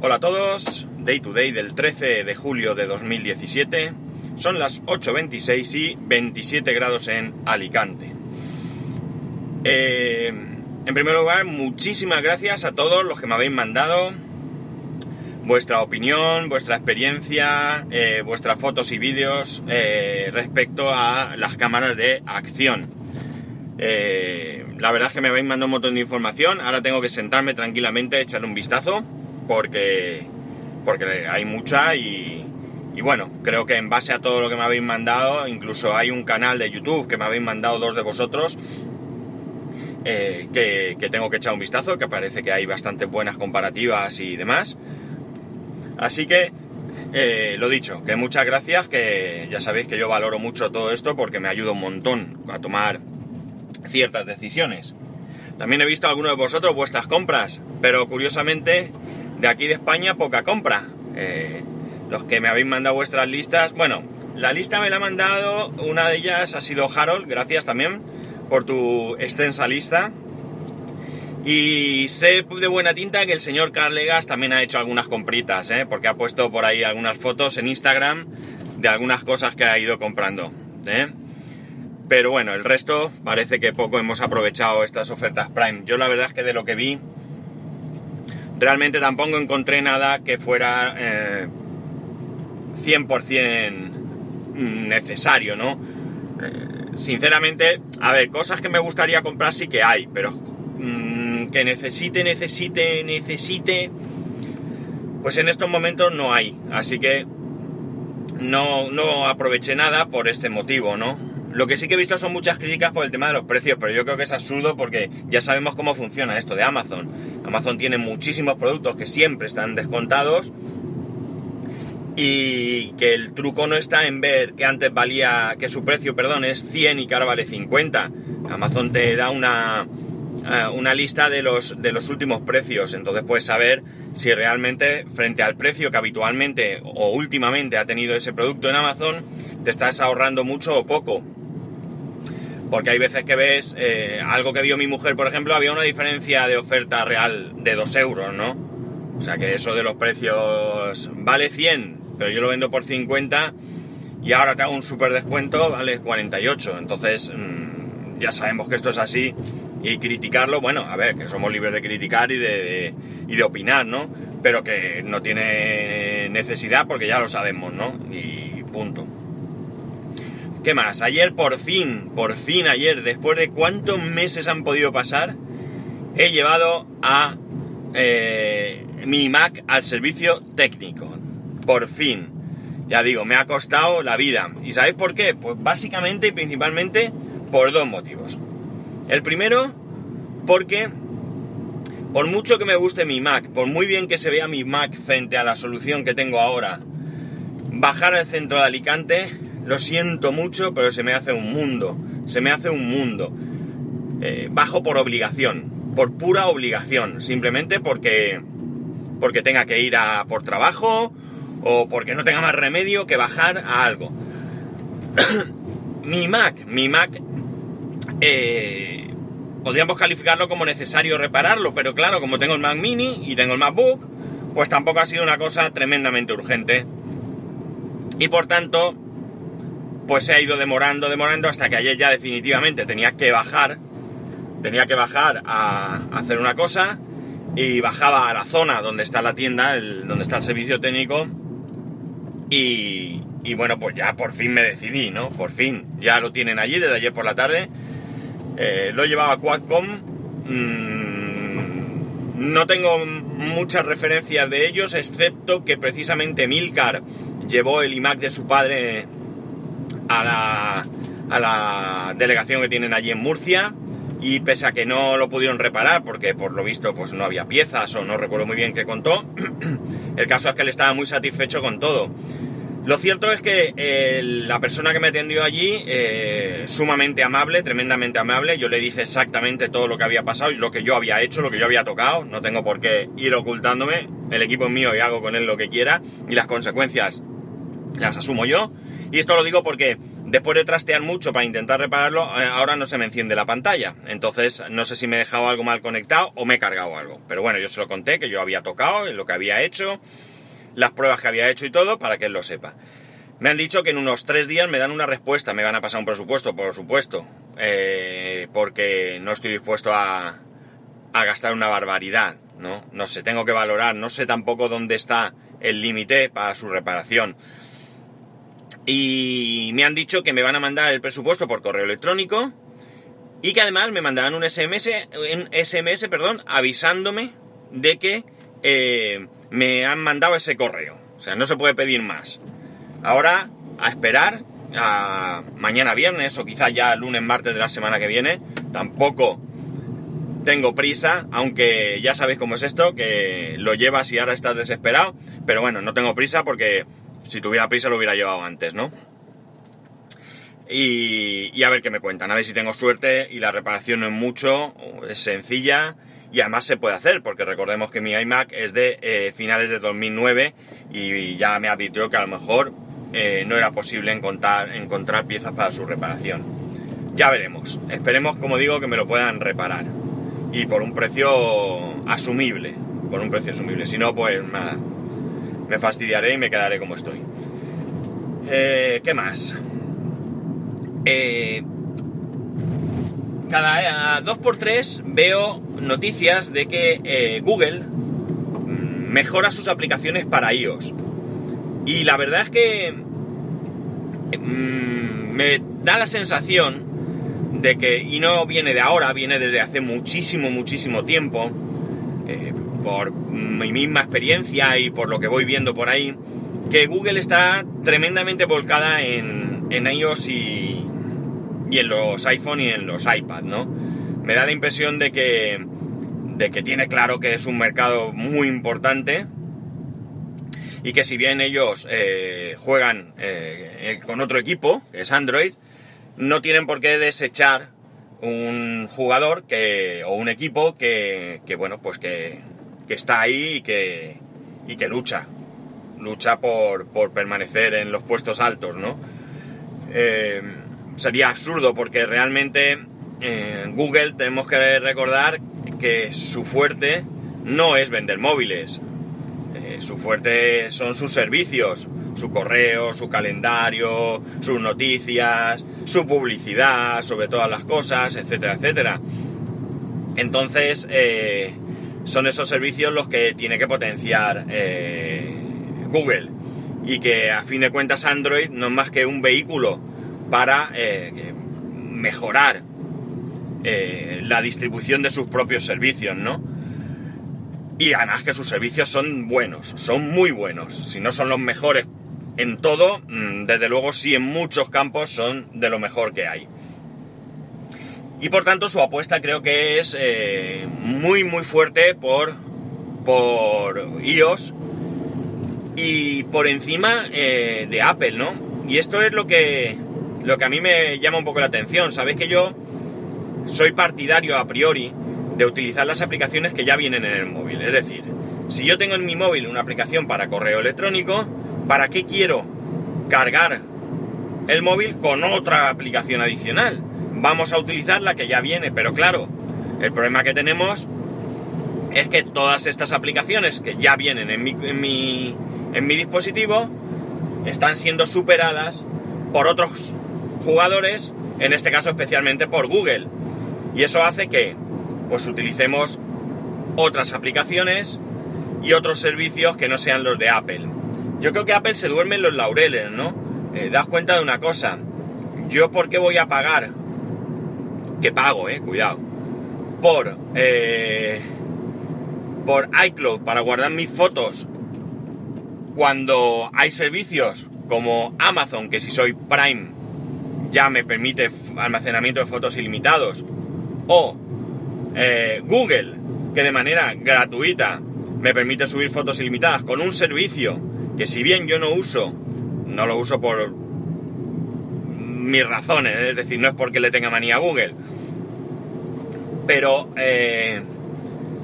Hola a todos, Day to Day del 13 de julio de 2017. Son las 8.26 y 27 grados en Alicante. Eh, en primer lugar, muchísimas gracias a todos los que me habéis mandado vuestra opinión, vuestra experiencia, eh, vuestras fotos y vídeos eh, respecto a las cámaras de acción. la verdad es que me habéis mandado un montón de información, ahora tengo que sentarme tranquilamente, echar un vistazo porque, porque hay mucha y, bueno, creo que en base a todo lo que me habéis mandado, incluso hay un canal de YouTube que me habéis mandado dos de vosotros, eh, que, tengo que echar un vistazo, que parece que hay bastantes buenas comparativas y demás. Así que, eh, lo dicho, que muchas gracias, que ya sabéis que yo valoro mucho todo esto porque me ayuda un montón a tomar ciertas decisiones. También he visto a algunos de vosotros vuestras compras, pero curiosamente de aquí de España poca compra. Eh, los que me habéis mandado vuestras listas, bueno, la lista me la ha mandado, una de ellas ha sido Harold, gracias también por tu extensa lista. Y sé de buena tinta que el señor Carlegas también ha hecho algunas compritas, ¿eh? porque ha puesto por ahí algunas fotos en Instagram de algunas cosas que ha ido comprando. ¿eh? Pero bueno, el resto parece que poco hemos aprovechado estas ofertas Prime. Yo la verdad es que de lo que vi realmente tampoco encontré nada que fuera 100% eh, necesario, ¿no? Eh, sinceramente, a ver, cosas que me gustaría comprar sí que hay, pero mm, que necesite, necesite, necesite, pues en estos momentos no hay. Así que no, no aproveché nada por este motivo, ¿no? Lo que sí que he visto son muchas críticas por el tema de los precios, pero yo creo que es absurdo porque ya sabemos cómo funciona esto de Amazon. Amazon tiene muchísimos productos que siempre están descontados y que el truco no está en ver que antes valía, que su precio, perdón, es 100 y que ahora vale 50. Amazon te da una, eh, una lista de los, de los últimos precios, entonces puedes saber si realmente frente al precio que habitualmente o últimamente ha tenido ese producto en Amazon, te estás ahorrando mucho o poco. Porque hay veces que ves, eh, algo que vio mi mujer, por ejemplo, había una diferencia de oferta real de 2 euros, ¿no? O sea que eso de los precios vale 100, pero yo lo vendo por 50 y ahora te hago un super descuento, vale 48. Entonces, mm, ya sabemos que esto es así y criticarlo, bueno, a ver, que somos libres de criticar y de, y de opinar, ¿no? Pero que no tiene necesidad porque ya lo sabemos, ¿no? Y punto. ¿Qué más? Ayer por fin, por fin ayer, después de cuántos meses han podido pasar, he llevado a eh, mi Mac al servicio técnico. Por fin. Ya digo, me ha costado la vida. ¿Y sabéis por qué? Pues básicamente y principalmente por dos motivos. El primero, porque por mucho que me guste mi Mac, por muy bien que se vea mi Mac frente a la solución que tengo ahora, bajar al centro de Alicante lo siento mucho, pero se me hace un mundo. Se me hace un mundo. Eh, bajo por obligación. Por pura obligación. Simplemente porque. Porque tenga que ir a por trabajo. O porque no tenga más remedio que bajar a algo. mi Mac. Mi Mac. Eh, podríamos calificarlo como necesario repararlo. Pero claro, como tengo el Mac Mini y tengo el MacBook. Pues tampoco ha sido una cosa tremendamente urgente. Y por tanto pues se ha ido demorando, demorando hasta que ayer ya definitivamente tenía que bajar, tenía que bajar a, hacer una cosa y bajaba a la zona donde está la tienda, donde está el servicio técnico y, bueno, pues ya por fin me decidí, ¿no? Por fin, ya lo tienen allí desde ayer por la tarde, eh, lo llevaba a Quadcom, mm, no tengo muchas referencias de ellos, excepto que precisamente Milcar llevó el iMac de su padre a la, a la delegación que tienen allí en Murcia y pese a que no lo pudieron reparar porque por lo visto pues no había piezas o no recuerdo muy bien qué contó, el caso es que él estaba muy satisfecho con todo. Lo cierto es que la persona que me atendió allí, eh, sumamente amable, tremendamente amable, yo le dije exactamente todo lo que había pasado y lo que yo había hecho, lo que yo había tocado, no tengo por qué ir ocultándome, el equipo es mío y hago con él lo que quiera y las consecuencias las asumo yo. Y esto lo digo porque Después de trastear mucho para intentar repararlo, eh, ahora no se me enciende la pantalla. Entonces, no sé si me he dejado algo mal conectado o me he cargado algo. Pero bueno, yo se lo conté que yo había tocado, lo que había hecho, las pruebas que había hecho y todo, para que él lo sepa. Me han dicho que en unos tres días me dan una respuesta, me van a pasar un presupuesto, por supuesto, eh, porque no estoy dispuesto a, a gastar una barbaridad, ¿no? No sé, tengo que valorar, no sé tampoco dónde está el límite para su reparación. Y me han dicho que me van a mandar el presupuesto por correo electrónico y que además me mandarán un SMS, un SMS perdón, avisándome de que eh, me han mandado ese correo. O sea, no se puede pedir más. Ahora, a esperar a mañana viernes o quizá ya lunes, martes de la semana que viene. Tampoco tengo prisa, aunque ya sabéis cómo es esto, que lo llevas y ahora estás desesperado. Pero bueno, no tengo prisa porque si tuviera prisa lo hubiera llevado antes, ¿no? Y, a ver qué me cuentan, a ver si tengo suerte y la reparación no es mucho, es sencilla y además se puede hacer, porque recordemos que mi iMac es de eh, finales de 2009 y, ya me advirtió que a lo mejor eh, no era posible encontrar, encontrar piezas para su reparación. Ya veremos, esperemos como digo que me lo puedan reparar y por un precio asumible, por un precio asumible, si no pues nada, me fastidiaré y me quedaré como estoy. Eh, ¿Qué más? Eh, cada 2x3 veo noticias de que eh, Google mm, mejora sus aplicaciones para iOS. Y la verdad es que mm, me da la sensación de que, y no viene de ahora, viene desde hace muchísimo, muchísimo tiempo, por mi misma experiencia y por lo que voy viendo por ahí, que Google está tremendamente volcada en, en iOS y, y en los iPhone y en los iPad, ¿no? Me da la impresión de que, de que tiene claro que es un mercado muy importante y que si bien ellos eh, juegan eh, con otro equipo, que es Android, no tienen por qué desechar un jugador que, o un equipo que, que bueno, pues que, que está ahí y que, y que lucha. Lucha por, por permanecer en los puestos altos, ¿no? Eh, sería absurdo porque realmente eh, Google tenemos que recordar que su fuerte no es vender móviles. Eh, su fuerte son sus servicios, su correo, su calendario, sus noticias, su publicidad sobre todas las cosas, etcétera, etcétera. Entonces, son esos servicios los que tiene que potenciar eh, Google. Y que a fin de cuentas Android no es más que un vehículo para eh, mejorar eh, la distribución de sus propios servicios, ¿no? Y además que sus servicios son buenos, son muy buenos. Si no son los mejores en todo, mm, desde luego sí en muchos campos son de lo mejor que hay. Y por tanto su apuesta creo que es eh, muy muy fuerte por, por iOS y por encima eh, de Apple, ¿no? Y esto es lo que, lo que a mí me llama un poco la atención. Sabéis que yo soy partidario a priori de utilizar las aplicaciones que ya vienen en el móvil. Es decir, si yo tengo en mi móvil una aplicación para correo electrónico, ¿para qué quiero cargar el móvil con otra aplicación adicional? Vamos a utilizar la que ya viene, pero claro, el problema que tenemos es que todas estas aplicaciones que ya vienen en mi, en mi, en mi dispositivo están siendo superadas por otros jugadores, en este caso especialmente por Google. Y eso hace que pues utilicemos otras aplicaciones y otros servicios que no sean los de Apple. Yo creo que Apple se duerme en los laureles, ¿no? Eh, das cuenta de una cosa. Yo por qué voy a pagar que pago, eh, cuidado, por, eh, por iCloud para guardar mis fotos. Cuando hay servicios como Amazon, que si soy Prime ya me permite almacenamiento de fotos ilimitados, o eh, Google, que de manera gratuita me permite subir fotos ilimitadas con un servicio que si bien yo no uso, no lo uso por mis razones, es decir, no es porque le tenga manía a Google, pero eh,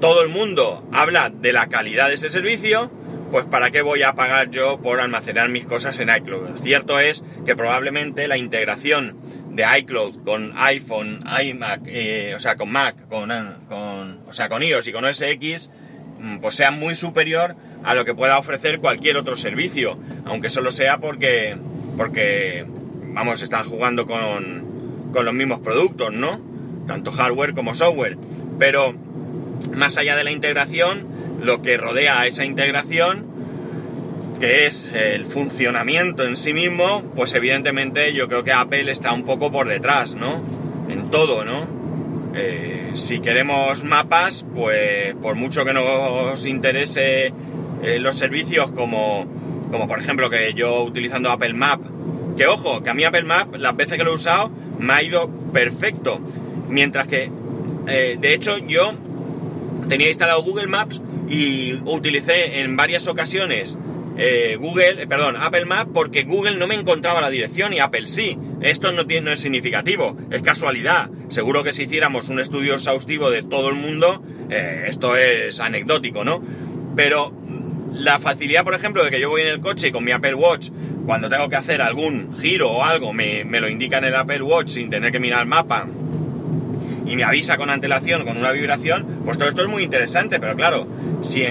todo el mundo habla de la calidad de ese servicio, pues ¿para qué voy a pagar yo por almacenar mis cosas en iCloud? Cierto es que probablemente la integración de iCloud con iPhone, iMac, eh, o sea, con Mac, con, con, o sea, con iOS y con OS X, mm, pues sea muy superior a lo que pueda ofrecer cualquier otro servicio, aunque solo sea porque, porque, vamos, están jugando con, con los mismos productos, ¿no? Tanto hardware como software. Pero, más allá de la integración, lo que rodea a esa integración, que es el funcionamiento en sí mismo, pues evidentemente yo creo que Apple está un poco por detrás, ¿no? En todo, ¿no? Eh, si queremos mapas, pues por mucho que nos interese eh, los servicios como, como por ejemplo que yo utilizando Apple Map, que ojo, que a mí Apple Map las veces que lo he usado me ha ido perfecto, mientras que eh, de hecho yo tenía instalado Google Maps y utilicé en varias ocasiones eh, Google, perdón, Apple Maps porque Google no me encontraba la dirección y Apple sí. Esto no, tiene, no es significativo, es casualidad. Seguro que si hiciéramos un estudio exhaustivo de todo el mundo, esto es anecdótico, ¿no? Pero la facilidad, por ejemplo, de que yo voy en el coche con mi Apple Watch, cuando tengo que hacer algún giro o algo, me, lo indica en el Apple Watch sin tener que mirar el mapa y me avisa con antelación, con una vibración, pues todo esto es muy interesante, pero claro, si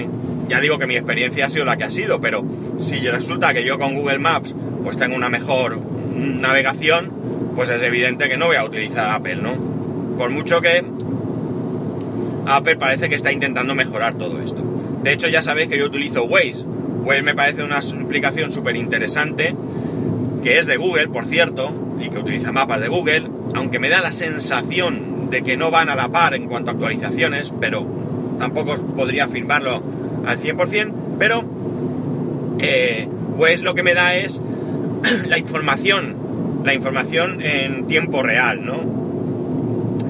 ya digo que mi experiencia ha sido la que ha sido, pero si resulta que yo con Google Maps pues tengo una mejor navegación, pues es evidente que no voy a utilizar Apple, ¿no? Por mucho que Apple parece que está intentando mejorar todo esto. De hecho, ya sabéis que yo utilizo Waze. Waze me parece una aplicación súper interesante, que es de Google, por cierto, y que utiliza mapas de Google, aunque me da la sensación de que no van a la par en cuanto a actualizaciones, pero tampoco podría afirmarlo al 100%, pero eh, lo que me da es la información, la información en tiempo real, ¿no?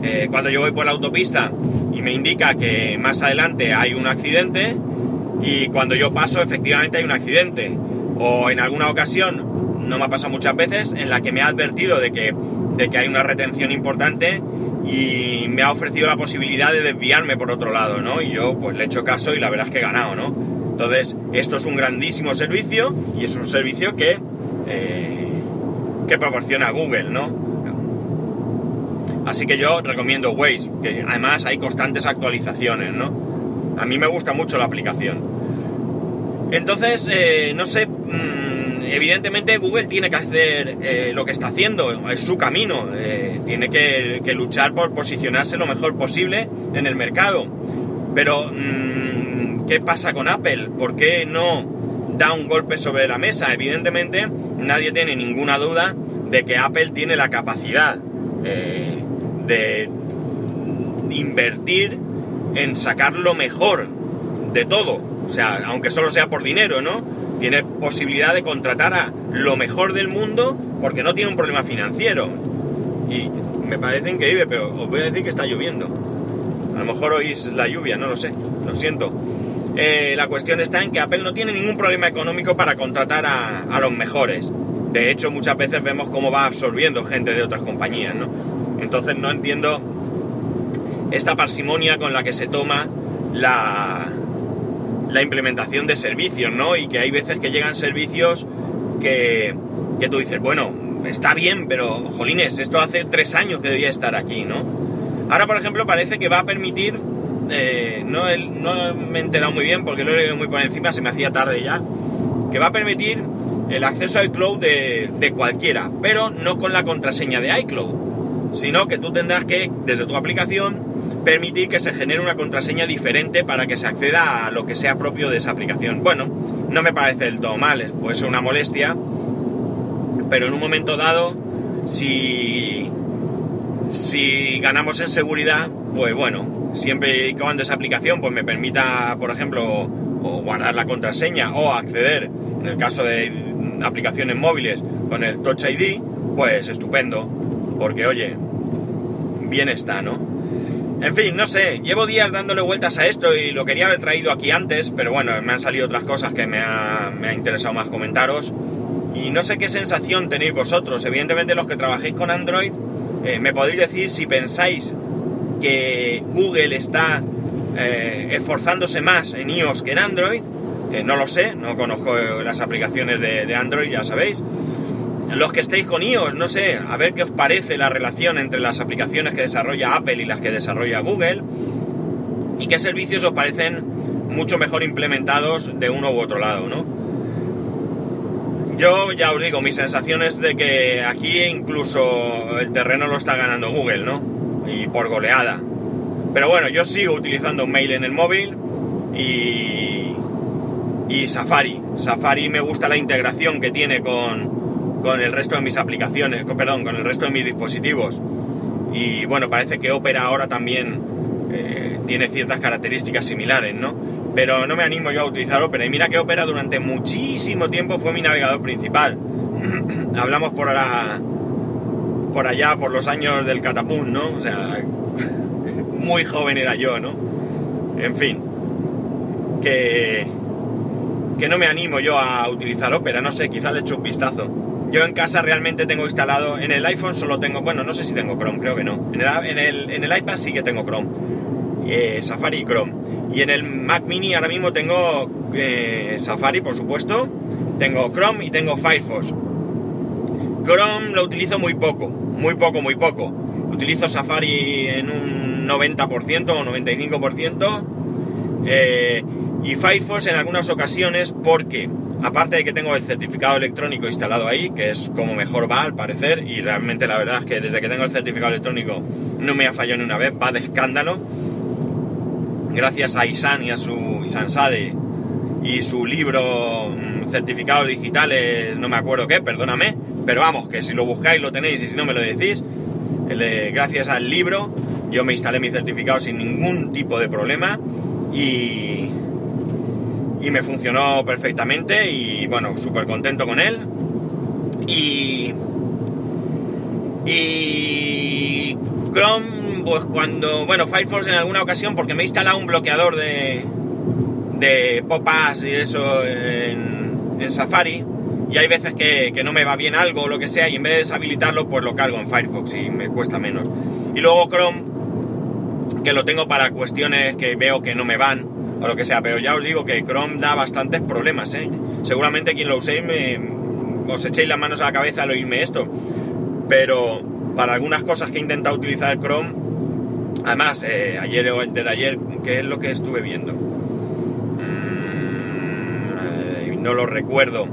Eh, cuando yo voy por la autopista y me indica que más adelante hay un accidente y cuando yo paso efectivamente hay un accidente. O en alguna ocasión, no me ha pasado muchas veces, en la que me ha advertido de que, de que hay una retención importante y me ha ofrecido la posibilidad de desviarme por otro lado, ¿no? Y yo pues le he hecho caso y la verdad es que he ganado, ¿no? Entonces, esto es un grandísimo servicio y es un servicio que, eh, que proporciona Google, ¿no? Así que yo recomiendo Waze, que además hay constantes actualizaciones, ¿no? A mí me gusta mucho la aplicación. Entonces, eh, no sé, mm, evidentemente Google tiene que hacer eh, lo que está haciendo, es su camino, eh, tiene que, luchar por posicionarse lo mejor posible en el mercado. Pero, mm, ¿qué pasa con Apple? ¿Por qué no da un golpe sobre la mesa? Evidentemente, nadie tiene ninguna duda de que Apple tiene la capacidad de invertir en sacar lo mejor de todo. O sea, aunque solo sea por dinero, ¿no? Tiene posibilidad de contratar a lo mejor del mundo porque no tiene un problema financiero. Y me parece increíble, pero os voy a decir que está lloviendo. A lo mejor oís la lluvia, no lo sé, lo siento. Eh, la cuestión está en que Apple no tiene ningún problema económico para contratar a, a los mejores. De hecho, muchas veces vemos cómo va absorbiendo gente de otras compañías, ¿no? Entonces no entiendo esta parsimonia con la que se toma la, la implementación de servicios, ¿no? Y que hay veces que llegan servicios que, que tú dices, bueno, está bien, pero jolines, esto hace tres años que debía estar aquí, ¿no? Ahora, por ejemplo, parece que va a permitir, eh, no, no, me he enterado muy bien porque lo he leído muy por encima, se me hacía tarde ya, que va a permitir el acceso a iCloud de, de cualquiera, pero no con la contraseña de iCloud sino que tú tendrás que, desde tu aplicación, permitir que se genere una contraseña diferente para que se acceda a lo que sea propio de esa aplicación. Bueno, no me parece del todo mal, puede ser una molestia, pero en un momento dado, si, si ganamos en seguridad, pues bueno, siempre y cuando esa aplicación pues me permita, por ejemplo, o guardar la contraseña o acceder, en el caso de aplicaciones móviles, con el Touch ID, pues estupendo porque oye, bien está, ¿no? En fin, no sé, llevo días dándole vueltas a esto y lo quería haber traído aquí antes, pero bueno, me han salido otras cosas que me ha, interesado más comentaros. Y no sé qué sensación tenéis vosotros. Evidentemente los que trabajéis con Android, eh, me podéis decir si pensáis que Google está eh, esforzándose más en iOS que en Android, no lo sé, no conozco las aplicaciones de Android, ya sabéis. Los que estéis con iOS, no sé, a ver qué os parece la relación entre las aplicaciones que desarrolla Apple y las que desarrolla Google. Y qué servicios os parecen mucho mejor implementados de uno u otro lado, ¿no? Yo ya os digo, mi sensación es de que aquí incluso el terreno lo está ganando Google, ¿no? Y por goleada. Pero bueno, yo sigo utilizando mail en el móvil y, y Safari. Safari me gusta la integración que tiene con, con el resto de mis aplicaciones, perdón, con el resto de mis dispositivos. Y bueno, parece que Opera ahora también eh, tiene ciertas características similares, ¿no? Pero no me animo yo a utilizar Opera. Y mira que Opera durante muchísimo tiempo fue mi navegador principal. Hablamos por la, por allá, por los años del catapum, ¿no? O sea, muy joven era yo, ¿no? En fin, que, que no me animo yo a utilizar Opera, no sé, quizá le echo un vistazo. Yo en casa realmente tengo instalado, en el iPhone solo tengo, bueno, no sé si tengo Chrome, creo que no. En el, en el, en el iPad sí que tengo Chrome, eh, Safari y Chrome. Y en el Mac Mini ahora mismo tengo eh, Safari, por supuesto, tengo Chrome y tengo Firefox. Chrome lo utilizo muy poco, muy poco, muy poco. Utilizo Safari en un 90% o 95%. Eh, y Firefox en algunas ocasiones porque, aparte de que tengo el certificado electrónico instalado ahí, que es como mejor va al parecer, y realmente la verdad es que desde que tengo el certificado electrónico no me ha fallado ni una vez, va de escándalo. Gracias a Isan y a su Isan Sade y su libro mm, certificados digitales, no me acuerdo qué, perdóname, pero vamos, que si lo buscáis lo tenéis y si no me lo decís, gracias al libro yo me instalé mi certificado sin ningún tipo de problema y, y me funcionó perfectamente y bueno, súper contento con él. Y, y Chrome, pues cuando, bueno, Firefox en alguna ocasión, porque me he instalado un bloqueador de, de pop-ups y eso en, Safari, y hay veces que, que, no me va bien algo o lo que sea, y en vez de deshabilitarlo, pues lo cargo en Firefox y me cuesta menos. Y luego Chrome, que lo tengo para cuestiones que veo que no me van, o lo que sea, pero ya os digo que Chrome da bastantes problemas, ¿eh? Seguramente quien lo uséis me, os echéis las manos a la cabeza al oírme esto, pero para algunas cosas que he intentado utilizar Chrome, además, eh, ayer o antes de ayer, ¿qué es lo que estuve viendo? Mm, no lo recuerdo.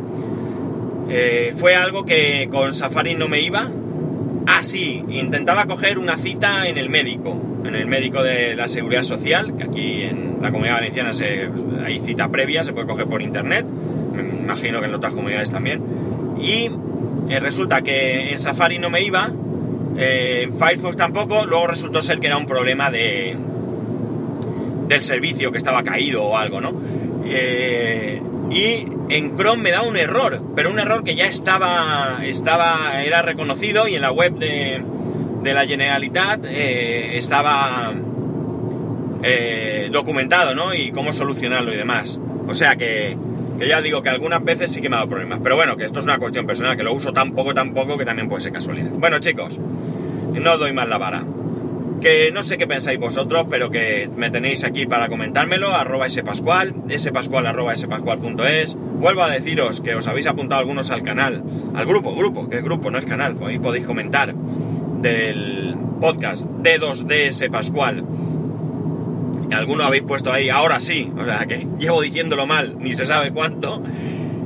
Eh, fue algo que con Safari no me iba. Ah, sí, intentaba coger una cita en el médico, en el médico de la Seguridad Social, que aquí en la Comunidad Valenciana se, hay cita previa, se puede coger por internet, me imagino que en otras comunidades también. Y eh, resulta que en Safari no me iba, eh, en Firefox tampoco, luego resultó ser que era un problema de del servicio que estaba caído o algo, ¿no? Eh, y en Chrome me da un error, pero un error que ya estaba, estaba era reconocido y en la web de, de la Generalitat eh, estaba eh, documentado, ¿no? Y cómo solucionarlo y demás. O sea que, que, ya digo que algunas veces sí que me ha dado problemas. Pero bueno, que esto es una cuestión personal, que lo uso tan poco, tan poco, que también puede ser casualidad. Bueno, chicos, no doy más la vara. Que no sé qué pensáis vosotros, pero que me tenéis aquí para comentármelo, arroba spascual, spascual arroba spascual.es. Vuelvo a deciros que os habéis apuntado algunos al canal, al grupo, grupo, que es grupo, no es canal, ahí podéis comentar del podcast D2DS Pascual. Algunos habéis puesto ahí, ahora sí, o sea que llevo diciéndolo mal, ni se sabe cuánto.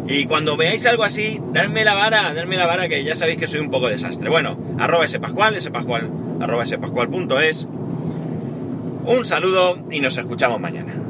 Y cuando veáis algo así, dadme la vara, dadme la vara, que ya sabéis que soy un poco desastre. Bueno, arroba ese pascual, ese pascual, arroba ese pascual. Un saludo y nos escuchamos mañana.